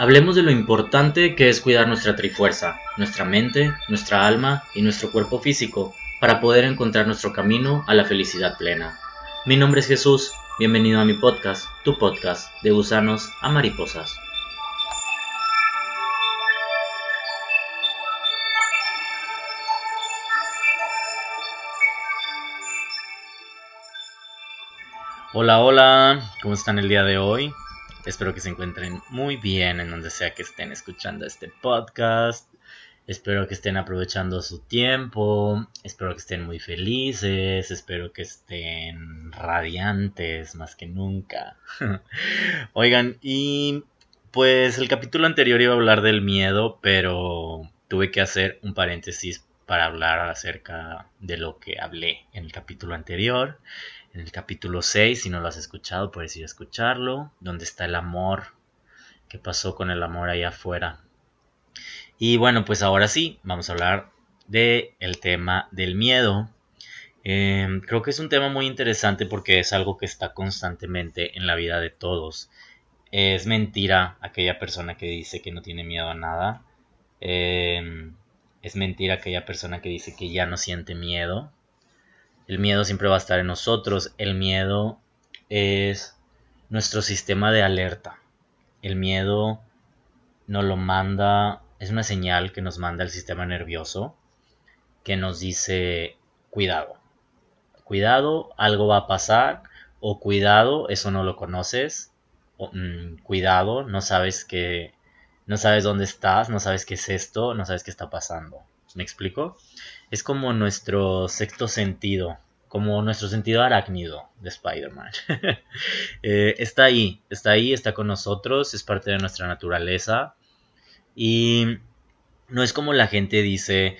Hablemos de lo importante que es cuidar nuestra trifuerza, nuestra mente, nuestra alma y nuestro cuerpo físico para poder encontrar nuestro camino a la felicidad plena. Mi nombre es Jesús, bienvenido a mi podcast, tu podcast de gusanos a mariposas. Hola, hola, ¿cómo están el día de hoy? Espero que se encuentren muy bien en donde sea que estén escuchando este podcast. Espero que estén aprovechando su tiempo. Espero que estén muy felices. Espero que estén radiantes más que nunca. Oigan, y pues el capítulo anterior iba a hablar del miedo, pero tuve que hacer un paréntesis para hablar acerca de lo que hablé en el capítulo anterior en el capítulo 6, si no lo has escuchado, puedes ir a escucharlo, donde está el amor, qué pasó con el amor allá afuera. Y bueno, pues ahora sí, vamos a hablar del el tema del miedo. Em, creo que es un tema muy interesante porque es algo que está constantemente en la vida de todos. Es mentira aquella persona que dice que no tiene miedo a nada. Em, es mentira aquella persona que dice que ya no siente miedo. El miedo siempre va a estar en nosotros. El miedo es nuestro sistema de alerta. El miedo nos lo manda, es una señal que nos manda el sistema nervioso que nos dice cuidado. Cuidado, algo va a pasar. O cuidado, eso no lo conoces. Mm, cuidado, no sabes que no sabes dónde estás, no sabes qué es esto, no sabes qué está pasando. ¿Me explico? Es como nuestro sexto sentido, como nuestro sentido arácnido de Spider-Man. Eh, está ahí, está ahí, está con nosotros, es parte de nuestra naturaleza. Y no es como la gente dice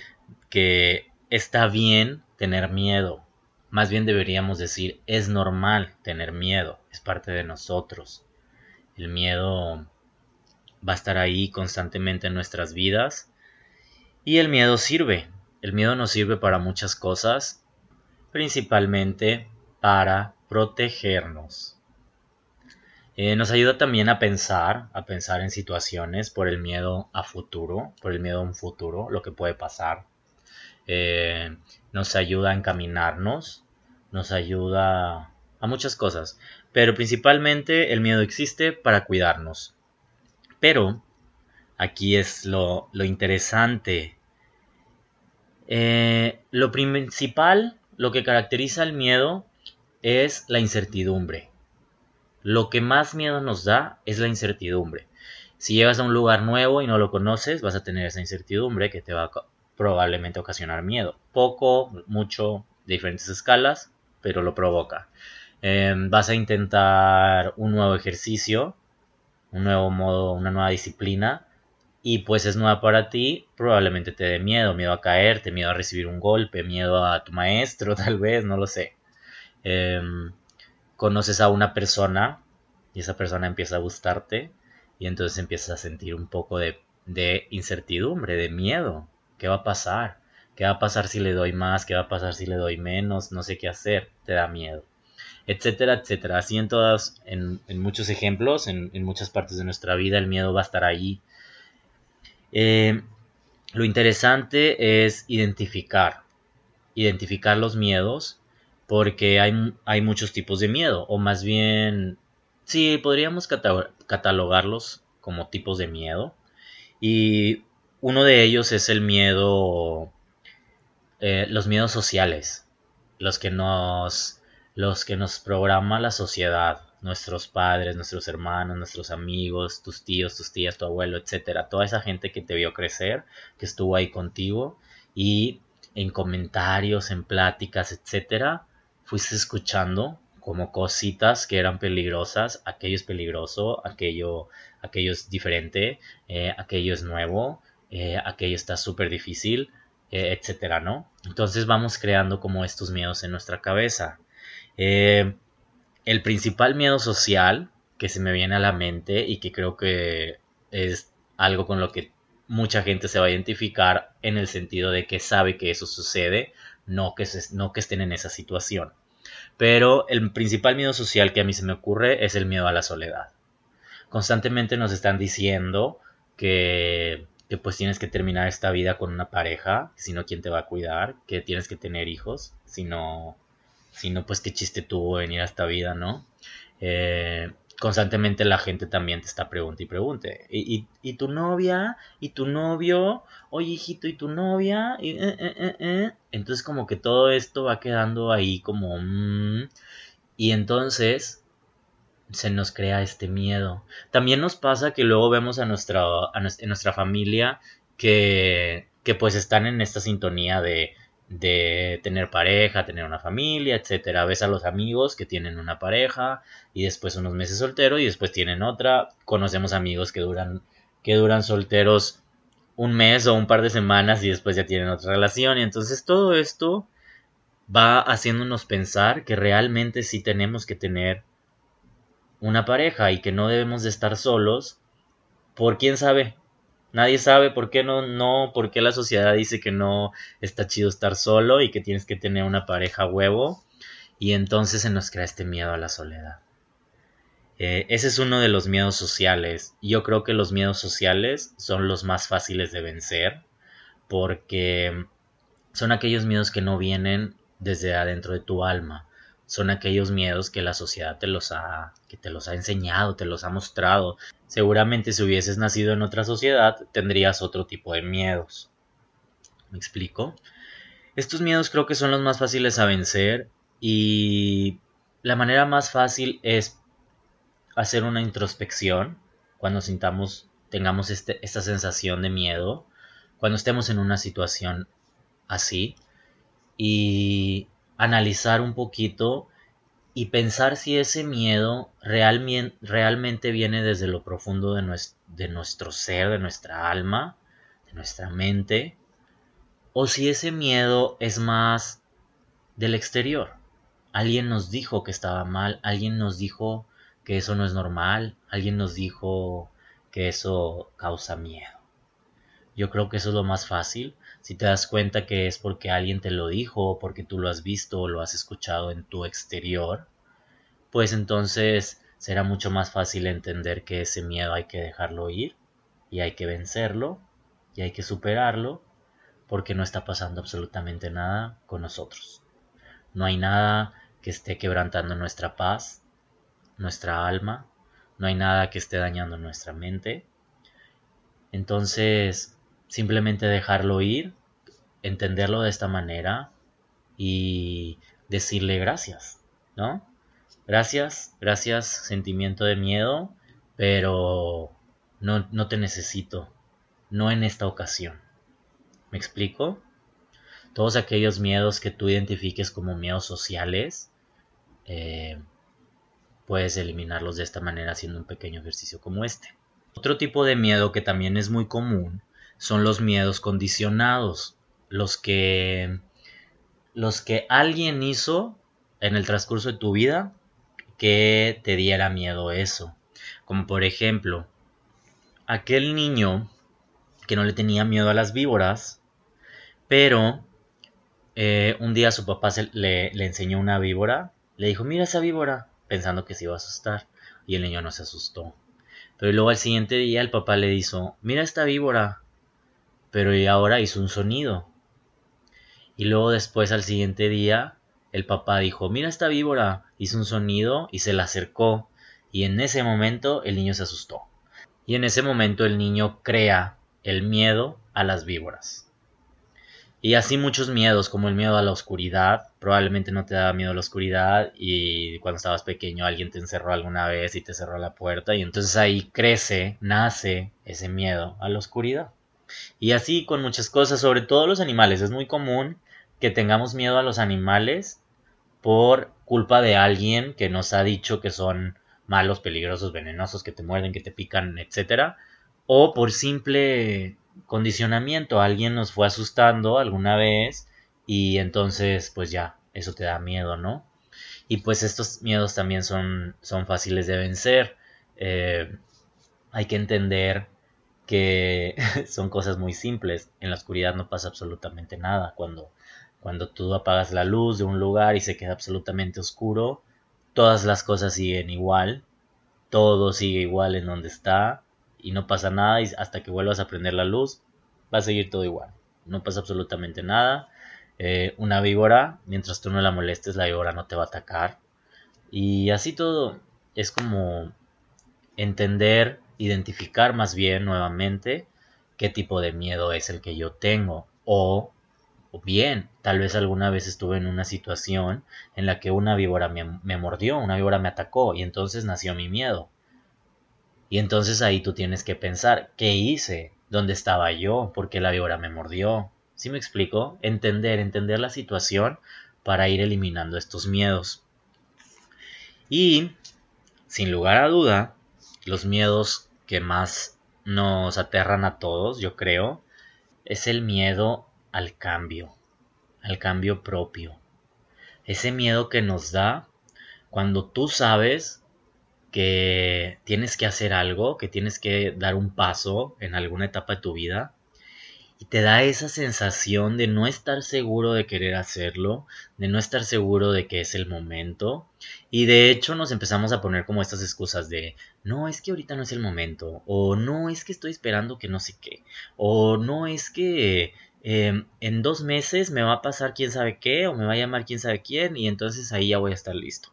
que está bien tener miedo. Más bien deberíamos decir, es normal tener miedo, es parte de nosotros. El miedo va a estar ahí constantemente en nuestras vidas. Y el miedo sirve, el miedo nos sirve para muchas cosas, principalmente para protegernos. Eh, nos ayuda también a pensar, a pensar en situaciones por el miedo a futuro, por el miedo a un futuro, lo que puede pasar. Eh, nos ayuda a encaminarnos, nos ayuda a muchas cosas, pero principalmente el miedo existe para cuidarnos. Pero aquí es lo, lo interesante eh, lo principal, lo que caracteriza el miedo es la incertidumbre. Lo que más miedo nos da es la incertidumbre. Si llegas a un lugar nuevo y no lo conoces, vas a tener esa incertidumbre que te va a probablemente ocasionar miedo. Poco, mucho, de diferentes escalas, pero lo provoca. Em, vas a intentar un nuevo ejercicio, un nuevo modo, una nueva disciplina y pues es nueva para ti, probablemente te dé miedo, miedo a caerte, miedo a recibir un golpe, miedo a tu maestro, tal vez, no lo sé. Em, conoces a una persona y esa persona empieza a gustarte y entonces empiezas a sentir un poco de, de incertidumbre, de miedo. ¿Qué va a pasar? ¿Qué va a pasar si le doy más? ¿Qué va a pasar si le doy menos? No sé qué hacer, te da miedo. Etcétera, etcétera. Así en todas, en, muchos ejemplos, en, en muchas partes de nuestra vida, el miedo va a estar ahí eh, lo interesante es identificar, identificar los miedos, porque hay, hay, muchos tipos de miedo, o más bien, sí, podríamos catalogarlos como tipos de miedo. Y uno de ellos es el miedo, eh, los miedos sociales, los que nos, los que nos programa la sociedad, nuestros padres, nuestros hermanos, nuestros amigos, tus tíos, tus tías, tu abuelo, etcétera, toda esa gente que te vio crecer, que estuvo ahí contigo y en comentarios, en pláticas, etcétera, fuiste escuchando como cositas que eran peligrosas, aquello es peligroso, aquello, aquello es diferente, eh, aquello es nuevo, eh, aquello está súper difícil, eh, etcétera, ¿no? Entonces vamos creando como estos miedos en nuestra cabeza. Eh, el principal miedo social que se me viene a la mente y que creo que es algo con lo que mucha gente se va a identificar en el sentido de que sabe que eso sucede, no que, no que estén en esa situación. Pero el principal miedo social que a mí se me ocurre es el miedo a la soledad. constantemente nos están diciendo que, que pues tienes que terminar esta vida con una pareja, si no, ¿quién te va a cuidar? Que tienes que tener hijos, si no, si no pues qué chiste tuvo venir a esta vida, ¿no? Eh, constantemente la gente también te está preguntando y pregunte. ¿Y, y, tu novia? ¿Y tu novio? Oye, hijito, ¿y tu novia? Y, eh, eh, eh, entonces como que todo esto va quedando ahí como... Mm, y entonces se nos crea este miedo. También nos pasa que luego vemos a nuestra, a nuestra familia que, que pues están en esta sintonía de de tener pareja, tener una familia, etcétera. Ves a los amigos que tienen una pareja y después unos meses solteros y después tienen otra. Conocemos amigos que duran que duran solteros un mes o un par de semanas y después ya tienen otra relación y entonces todo esto va haciéndonos pensar que realmente sí tenemos que tener una pareja y que no debemos de estar solos por quién sabe Nadie sabe por qué no, no, por qué la sociedad dice que no está chido estar solo y que tienes que tener una pareja huevo. Y entonces se nos crea este miedo a la soledad. Eh, ese es uno de los miedos sociales. Yo creo que los miedos sociales son los más fáciles de vencer porque son aquellos miedos que no vienen desde adentro de tu alma. Son aquellos miedos que la sociedad te los ha, que te los ha enseñado, te los ha mostrado. Seguramente si hubieses nacido en otra sociedad tendrías otro tipo de miedos. ¿Me explico? Estos miedos creo que son los más fáciles a vencer y la manera más fácil es hacer una introspección cuando sintamos, tengamos este, esta sensación de miedo, cuando estemos en una situación así y analizar un poquito y pensar si ese miedo realmente viene desde lo profundo de, de nuestro ser, de nuestra alma, de nuestra mente, o si ese miedo es más del exterior. Alguien nos dijo que estaba mal, alguien nos dijo que eso no es normal, alguien nos dijo que eso causa miedo. Yo creo que eso es lo más fácil. Si te das cuenta que es porque alguien te lo dijo o porque tú lo has visto o lo has escuchado en tu exterior, pues entonces será mucho más fácil entender que ese miedo hay que dejarlo ir y hay que vencerlo y hay que superarlo porque no está pasando absolutamente nada con nosotros. No hay nada que esté quebrantando nuestra paz, nuestra alma, no hay nada que esté dañando nuestra mente. Entonces, simplemente dejarlo ir, entenderlo de esta manera y decirle gracias, ¿no? Gracias, gracias, sentimiento de miedo, pero no, no te necesito, no en esta ocasión. ¿Me explico? Todos aquellos miedos que tú identifiques como miedos sociales, eh, puedes eliminarlos de esta manera haciendo un pequeño ejercicio como este. Otro tipo de miedo que también es muy común son los miedos condicionados, los que los que alguien hizo en el transcurso de tu vida que te diera miedo eso. Como por ejemplo, aquel niño que no le tenía miedo a las víboras, pero eh, un día su papá le, le enseñó una víbora, le dijo, mira esa víbora, pensando que se iba a asustar, y el niño no se asustó. Pero luego al siguiente día el papá le dijo, mira esta víbora, pero y ahora hizo un sonido. Y luego después al siguiente día el papá dijo, mira esta víbora, hizo un sonido y se la acercó, y en ese momento el niño se asustó. Y en ese momento el niño crea el miedo a las víboras. Y así muchos miedos, como el miedo a la oscuridad. Probablemente no te daba miedo a la oscuridad y cuando estabas pequeño alguien te encerró alguna vez y te cerró la puerta y entonces ahí crece, nace ese miedo a la oscuridad. Y así con muchas cosas, sobre todo los animales. Es muy común que tengamos miedo a los animales por culpa de alguien que nos ha dicho que son malos, peligrosos, venenosos, que te muerden, que te pican, etcétera, o por simple condicionamiento, alguien nos fue asustando alguna vez y entonces pues ya, eso te da miedo, ¿no? Y pues estos miedos también son, son fáciles de vencer. Eh, hay que entender que son cosas muy simples. En la oscuridad no pasa absolutamente nada. Cuando cuando tú apagas la luz de un lugar y se queda absolutamente oscuro, todas las cosas siguen igual. todo sigue igual en donde está y no pasa nada y hasta que vuelvas a prender la luz va a seguir todo igual. No pasa absolutamente nada. Eh, una víbora, mientras tú no la molestes, la víbora no te va a atacar. Y así todo es como entender, identificar más bien nuevamente qué tipo de miedo es el que yo tengo. O, o bien, tal vez alguna vez estuve en una situación en la que una víbora me, me mordió, una víbora me atacó y entonces nació mi miedo. Y entonces ahí tú tienes que pensar, ¿qué hice? ¿Dónde estaba yo? ¿Por qué la víbora me mordió? ¿Sí me explico? Entender, entender la situación para ir eliminando estos miedos. Y, sin lugar a duda, los miedos que más nos aterran a todos, yo creo, es el miedo al cambio, al cambio propio. Ese miedo que nos da cuando tú sabes que tienes que hacer algo, que tienes que dar un paso en alguna etapa de tu vida y te da esa sensación de no estar seguro de querer hacerlo, de no estar seguro de que es el momento y de hecho nos empezamos a poner como estas excusas de no es que ahorita no es el momento o no es que estoy esperando que no sé qué o no es que em, en dos meses me va a pasar quién sabe qué o me va a llamar quién sabe quién y entonces ahí ya voy a estar listo.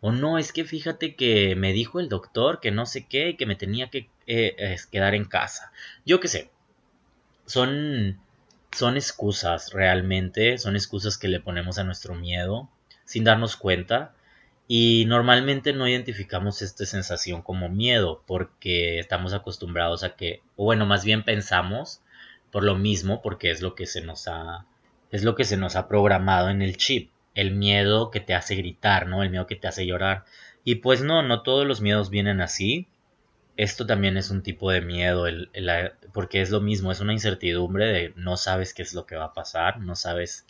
O no, es que fíjate que me dijo el doctor que no sé qué, que me tenía que eh, quedar en casa. Yo qué sé. Son, son excusas realmente, son excusas que le ponemos a nuestro miedo sin darnos cuenta. Y normalmente no identificamos esta sensación como miedo porque estamos acostumbrados a que, o bueno, más bien pensamos por lo mismo porque es lo que se nos ha, es lo que se nos ha programado en el chip el miedo que te hace gritar, ¿no? El miedo que te hace llorar. Y pues no, no todos los miedos vienen así. Esto también es un tipo de miedo, el, porque es lo mismo, es una incertidumbre de no sabes qué es lo que va a pasar, no sabes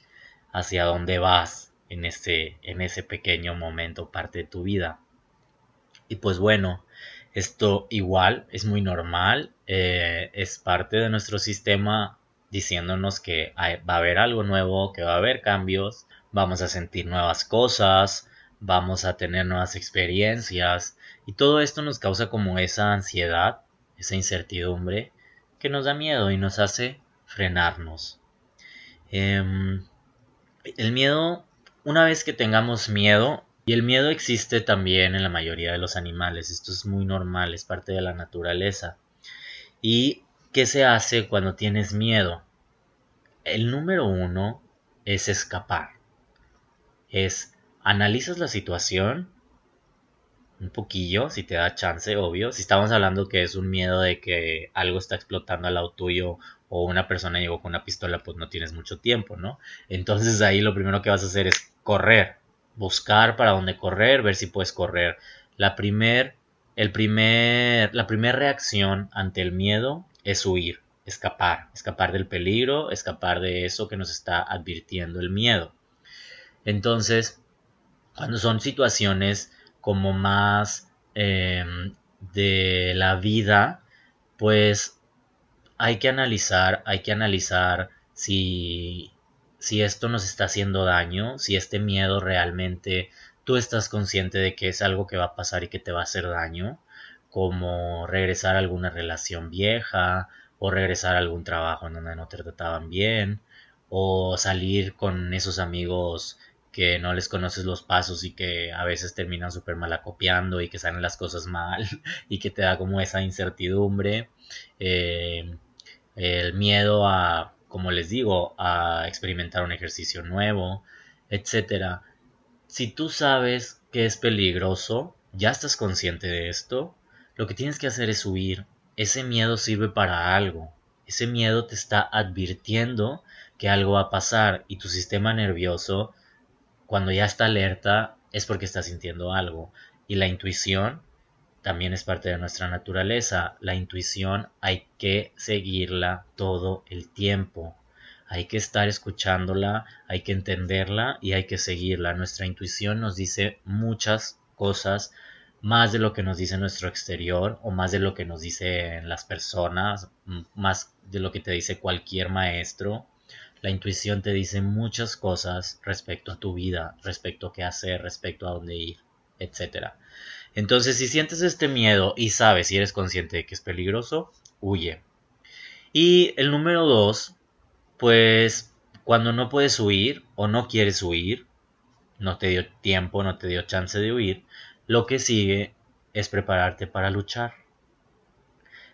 hacia dónde vas en ese, en ese pequeño momento, parte de tu vida. Y pues bueno, esto igual es muy normal, eh, es parte de nuestro sistema diciéndonos que va a haber algo nuevo, que va a haber cambios, vamos a sentir nuevas cosas, vamos a tener nuevas experiencias y todo esto nos causa como esa ansiedad, esa incertidumbre que nos da miedo y nos hace frenarnos. Em, el miedo, una vez que tengamos miedo, y el miedo existe también en la mayoría de los animales, esto es muy normal, es parte de la naturaleza. ¿Y qué se hace cuando tienes miedo? El número uno es escapar es analizas la situación un poquillo, si te da chance, obvio. Si estamos hablando que es un miedo de que algo está explotando al lado tuyo o una persona llegó con una pistola, pues no tienes mucho tiempo, ¿no? Entonces ahí lo primero que vas a hacer es correr, buscar para dónde correr, ver si puedes correr. La primer, el primer, la primera reacción ante el miedo es huir, escapar, escapar del peligro, escapar de eso que nos está advirtiendo el miedo. Entonces, cuando son situaciones como más em, de la vida, pues hay que analizar, hay que analizar si, si esto nos está haciendo daño, si este miedo realmente tú estás consciente de que es algo que va a pasar y que te va a hacer daño, como regresar a alguna relación vieja o regresar a algún trabajo en donde no te trataban bien o salir con esos amigos que no les conoces los pasos y que a veces terminan súper mal acopiando y que salen las cosas mal y que te da como esa incertidumbre, eh, el miedo a, como les digo, a experimentar un ejercicio nuevo, etcétera. Si tú sabes que es peligroso, ya estás consciente de esto, lo que tienes que hacer es huir. Ese miedo sirve para algo. Ese miedo te está advirtiendo que algo va a pasar y tu sistema nervioso cuando ya está alerta es porque está sintiendo algo. Y la intuición también es parte de nuestra naturaleza. La intuición hay que seguirla todo el tiempo. Hay que estar escuchándola, hay que entenderla y hay que seguirla. Nuestra intuición nos dice muchas cosas, más de lo que nos dice nuestro exterior o más de lo que nos dicen las personas, más de lo que te dice cualquier maestro la intuición te dice muchas cosas respecto a tu vida, respecto a qué hacer, respecto a dónde ir, etc. Entonces, si sientes este miedo y sabes y eres consciente de que es peligroso, huye. Y el número dos, pues cuando no puedes huir o no quieres huir, no te dio tiempo, no te dio chance de huir, lo que sigue es prepararte para luchar.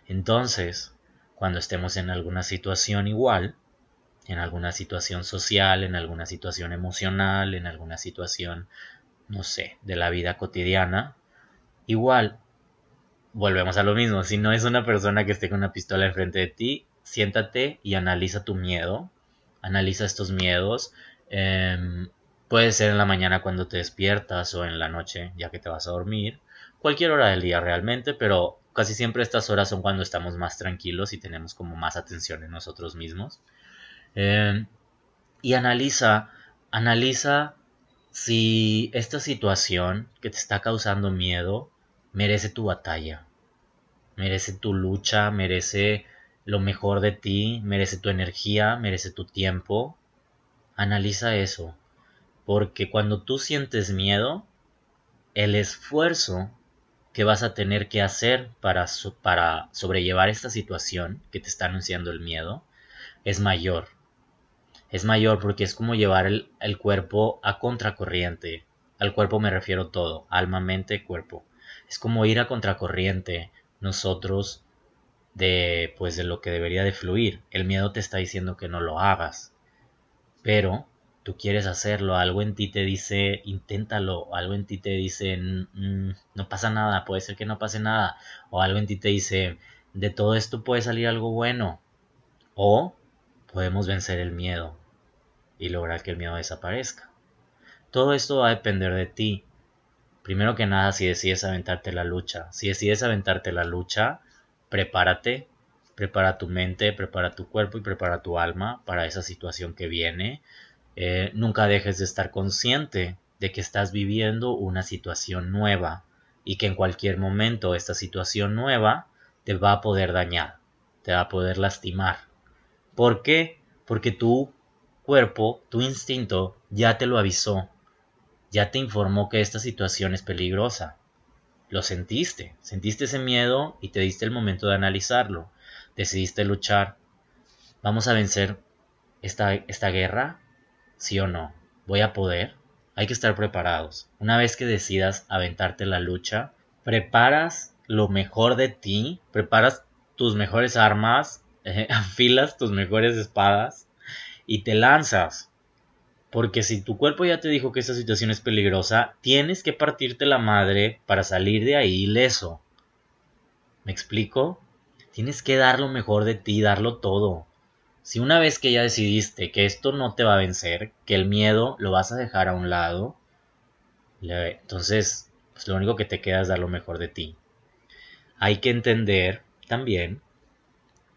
Entonces, cuando estemos en alguna situación igual, en alguna situación social, en alguna situación emocional, en alguna situación, no sé, de la vida cotidiana, igual, volvemos a lo mismo, si no es una persona que esté con una pistola enfrente de ti, siéntate y analiza tu miedo, analiza estos miedos, em, puede ser en la mañana cuando te despiertas o en la noche ya que te vas a dormir, cualquier hora del día realmente, pero casi siempre estas horas son cuando estamos más tranquilos y tenemos como más atención en nosotros mismos. Em, y analiza, analiza si esta situación que te está causando miedo merece tu batalla, merece tu lucha, merece lo mejor de ti, merece tu energía, merece tu tiempo. Analiza eso, porque cuando tú sientes miedo, el esfuerzo que vas a tener que hacer para, para sobrellevar esta situación que te está anunciando el miedo es mayor. Es mayor porque es como llevar el, el cuerpo a contracorriente. Al cuerpo me refiero todo, alma, mente, cuerpo. Es como ir a contracorriente nosotros de pues de lo que debería de fluir. El miedo te está diciendo que no lo hagas. Pero tú quieres hacerlo, algo en ti te dice, inténtalo, algo en ti te dice, no pasa nada, puede ser que no pase nada, o algo en ti te dice, de todo esto puede salir algo bueno, o podemos vencer el miedo y lograr que el miedo desaparezca. Todo esto va a depender de ti. Primero que nada, si decides aventarte la lucha, si decides aventarte la lucha, prepárate, prepara tu mente, prepara tu cuerpo y prepara tu alma para esa situación que viene eh, nunca dejes de estar consciente de que estás viviendo una situación nueva y que en cualquier momento esta situación nueva te va a poder dañar, te va a poder lastimar. ¿Por qué? Porque tu cuerpo, tu instinto ya te lo avisó, ya te informó que esta situación es peligrosa. Lo sentiste, sentiste ese miedo y te diste el momento de analizarlo. Decidiste luchar. Vamos a vencer esta, esta guerra sí o no, voy a poder. Hay que estar preparados. Una vez que decidas aventarte la lucha, preparas lo mejor de ti, preparas tus mejores armas, afilas tus mejores espadas y te lanzas. Porque si tu cuerpo ya te dijo que esta situación es peligrosa, tienes que partirte la madre para salir de ahí ileso. ¿Me explico? Tienes que dar lo mejor de ti, darlo todo. Si una vez que ya decidiste que esto no te va a vencer, que el miedo lo vas a dejar a un lado, entonces pues lo único que te queda es dar lo mejor de ti. Hay que entender también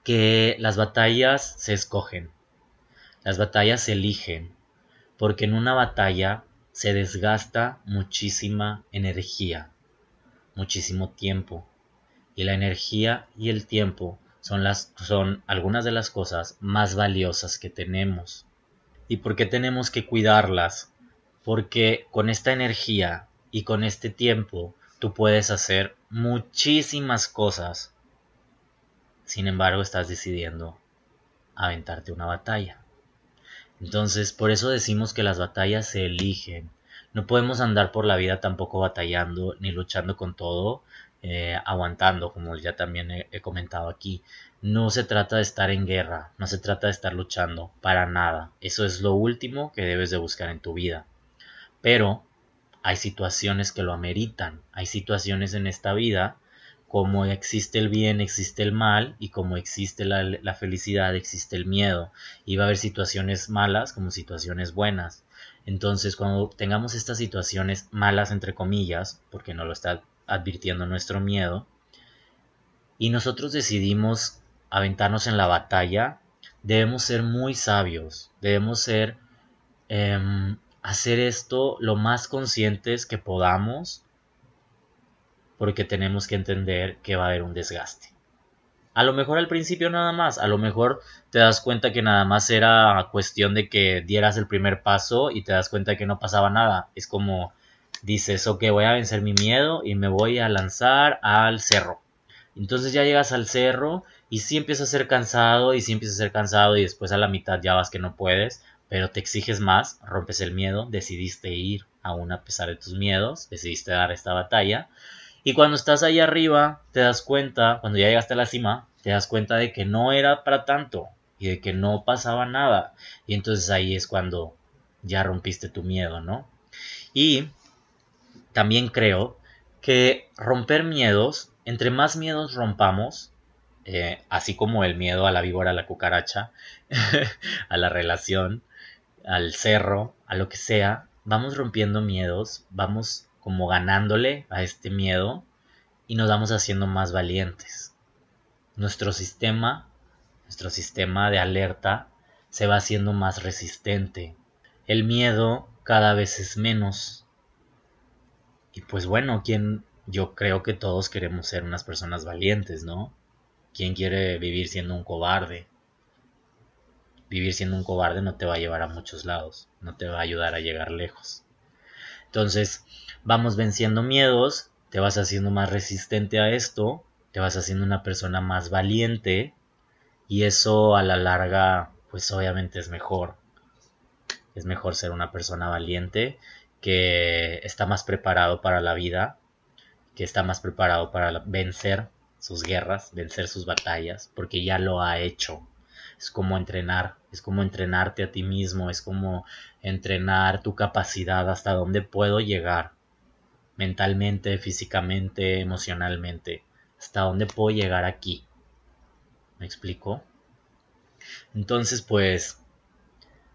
que las batallas se escogen, las batallas se eligen, porque en una batalla se desgasta muchísima energía, muchísimo tiempo, y la energía y el tiempo son, algunas de las cosas más valiosas que tenemos. ¿Y por qué tenemos que cuidarlas? Porque con esta energía y con este tiempo tú puedes hacer muchísimas cosas. Sin embargo, estás decidiendo aventarte una batalla. Entonces, por eso decimos que las batallas se eligen. No podemos andar por la vida tampoco batallando ni luchando con todo, eh, aguantando, como ya también he, comentado aquí. No se trata de estar en guerra, no se trata de estar luchando, para nada. Eso es lo último que debes de buscar en tu vida. Pero hay situaciones que lo ameritan, hay situaciones en esta vida como existe el bien, existe el mal, y como existe la, felicidad, existe el miedo. Y va a haber situaciones malas como situaciones buenas. Entonces, cuando tengamos estas situaciones malas, entre comillas, porque no lo está advirtiendo nuestro miedo, y nosotros decidimos aventarnos en la batalla, debemos ser muy sabios, debemos ser, em, hacer esto lo más conscientes que podamos, porque tenemos que entender que va a haber un desgaste. A lo mejor al principio nada más, a lo mejor te das cuenta que nada más era cuestión de que dieras el primer paso y te das cuenta que no pasaba nada. Es como dices, ok, voy a vencer mi miedo y me voy a lanzar al cerro. Entonces ya llegas al cerro y sí empiezas a ser cansado y sí empiezas a ser cansado y después a la mitad ya vas que no puedes, pero te exiges más, rompes el miedo, decidiste ir aún a pesar de tus miedos, decidiste dar esta batalla. Y cuando estás ahí arriba, te das cuenta, cuando ya llegaste a la cima, te das cuenta de que no era para tanto y de que no pasaba nada. Y entonces ahí es cuando ya rompiste tu miedo, ¿no? Y también creo que romper miedos, entre más miedos rompamos, eh, así como el miedo a la víbora, a la cucaracha, a la relación, al cerro, a lo que sea, vamos rompiendo miedos, vamos como ganándole a este miedo y nos vamos haciendo más valientes. Nuestro sistema, nuestro sistema de alerta se va haciendo más resistente. El miedo cada vez es menos. Y pues bueno, quien yo creo que todos queremos ser unas personas valientes, ¿no? ¿Quién quiere vivir siendo un cobarde? Vivir siendo un cobarde no te va a llevar a muchos lados, no te va a ayudar a llegar lejos. Entonces, vamos venciendo miedos, te vas haciendo más resistente a esto, te vas haciendo una persona más valiente y eso a la larga pues obviamente es mejor. Es mejor ser una persona valiente que está más preparado para la vida, que está más preparado para vencer sus guerras, vencer sus batallas, porque ya lo ha hecho. Es como entrenar, es como entrenarte a ti mismo, es como entrenar tu capacidad hasta dónde puedo llegar mentalmente, físicamente, emocionalmente, hasta dónde puedo llegar aquí. ¿Me explico? Entonces, pues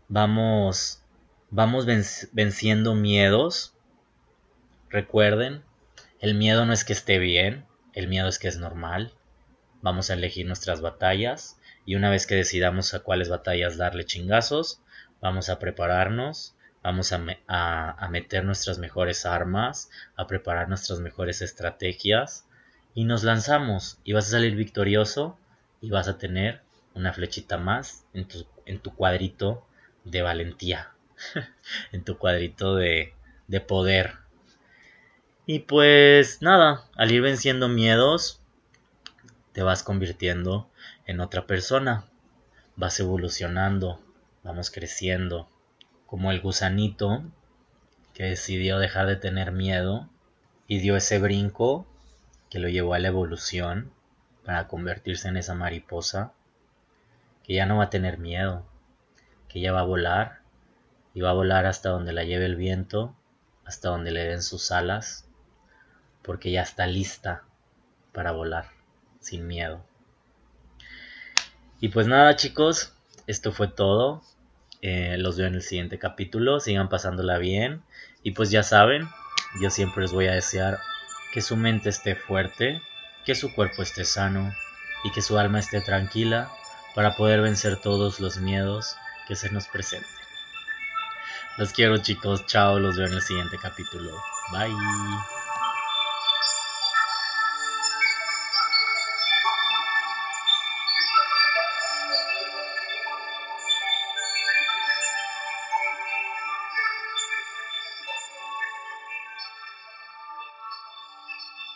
vamos vamos venciendo miedos. Recuerden, el miedo no es que esté bien, el miedo es que es normal. Vamos a elegir nuestras batallas y una vez que decidamos a cuáles batallas darle chingazos, vamos a prepararnos, vamos a, a, meter nuestras mejores armas, a preparar nuestras mejores estrategias y nos lanzamos y vas a salir victorioso y vas a tener una flechita más en tu, en tu cuadrito de valentía, en tu cuadrito de, de poder. Y pues nada, al ir venciendo miedos, te vas convirtiendo en otra persona. Vas evolucionando, vamos creciendo, como el gusanito que decidió dejar de tener miedo y dio ese brinco que lo llevó a la evolución para convertirse en esa mariposa que ya no va a tener miedo, que ya va a volar y va a volar hasta donde la lleve el viento, hasta donde le den sus alas, porque ya está lista para volar sin miedo. Y pues nada chicos, esto fue todo. Eh, los veo en el siguiente capítulo. Sigan pasándola bien. Y pues ya saben, yo siempre les voy a desear que su mente esté fuerte, que su cuerpo esté sano y que su alma esté tranquila para poder vencer todos los miedos que se nos presenten. Los quiero chicos, chao, los veo en el siguiente capítulo. Bye.